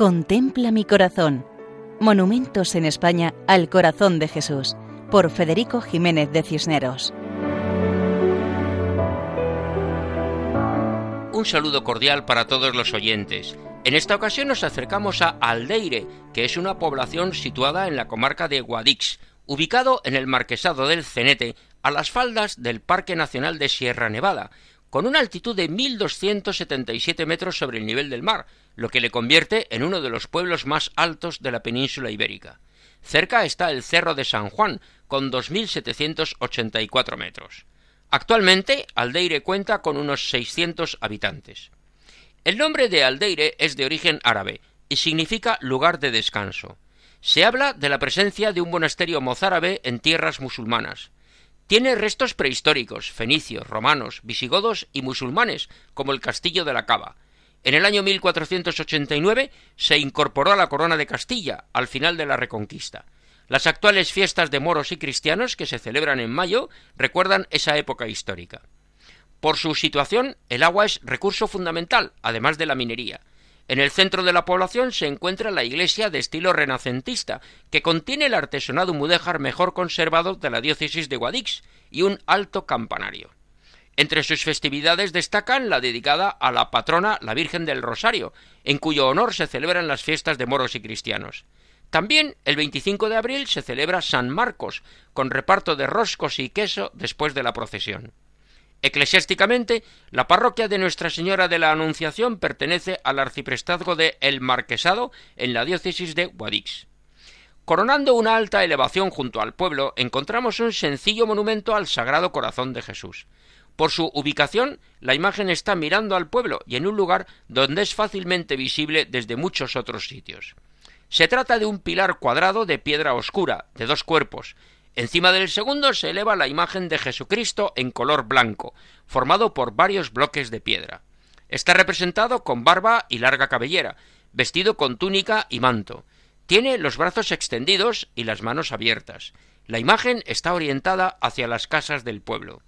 Contempla mi corazón. Monumentos en España al corazón de Jesús, por Federico Jiménez de Cisneros. Un saludo cordial para todos los oyentes. En esta ocasión nos acercamos a Aldeire, que es una población situada en la comarca de Guadix, ubicado en el marquesado del Cenete, a las faldas del Parque Nacional de Sierra Nevada, con una altitud de 1.277 metros sobre el nivel del mar, lo que le convierte en uno de los pueblos más altos de la península ibérica. Cerca está el Cerro de San Juan, con 2.784 metros. Actualmente, Aldeire cuenta con unos 600 habitantes. El nombre de Aldeire es de origen árabe y significa lugar de descanso. Se habla de la presencia de un monasterio mozárabe en tierras musulmanas. Tiene restos prehistóricos, fenicios, romanos, visigodos y musulmanes, como el castillo de la Cava. En el año 1489 se incorporó a la corona de Castilla, al final de la Reconquista. Las actuales fiestas de moros y cristianos, que se celebran en mayo, recuerdan esa época histórica. Por su situación, el agua es recurso fundamental, además de la minería. En el centro de la población se encuentra la iglesia de estilo renacentista, que contiene el artesonado mudéjar mejor conservado de la diócesis de Guadix y un alto campanario. Entre sus festividades destacan la dedicada a la patrona la Virgen del Rosario, en cuyo honor se celebran las fiestas de moros y cristianos. También el 25 de abril se celebra San Marcos, con reparto de roscos y queso después de la procesión. Eclesiásticamente, la parroquia de Nuestra Señora de la Anunciación pertenece al arciprestazgo de El Marquesado en la diócesis de Guadix. Coronando una alta elevación junto al pueblo, encontramos un sencillo monumento al Sagrado Corazón de Jesús. Por su ubicación, la imagen está mirando al pueblo y en un lugar donde es fácilmente visible desde muchos otros sitios. Se trata de un pilar cuadrado de piedra oscura, de dos cuerpos, Encima del segundo se eleva la imagen de Jesucristo en color blanco, formado por varios bloques de piedra. Está representado con barba y larga cabellera, vestido con túnica y manto. Tiene los brazos extendidos y las manos abiertas. La imagen está orientada hacia las casas del pueblo.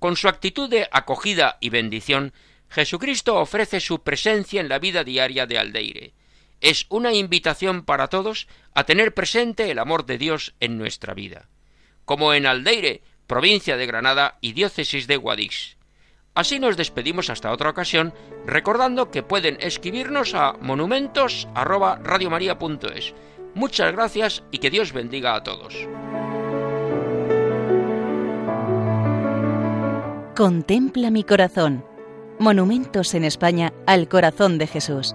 Con su actitud de acogida y bendición, Jesucristo ofrece su presencia en la vida diaria de Aldeire es una invitación para todos a tener presente el amor de Dios en nuestra vida, como en Aldeire, provincia de Granada y diócesis de Guadix. Así nos despedimos hasta otra ocasión, recordando que pueden escribirnos a monumentos@radiomaria.es. Muchas gracias y que Dios bendiga a todos. Contempla mi corazón. Monumentos en España al corazón de Jesús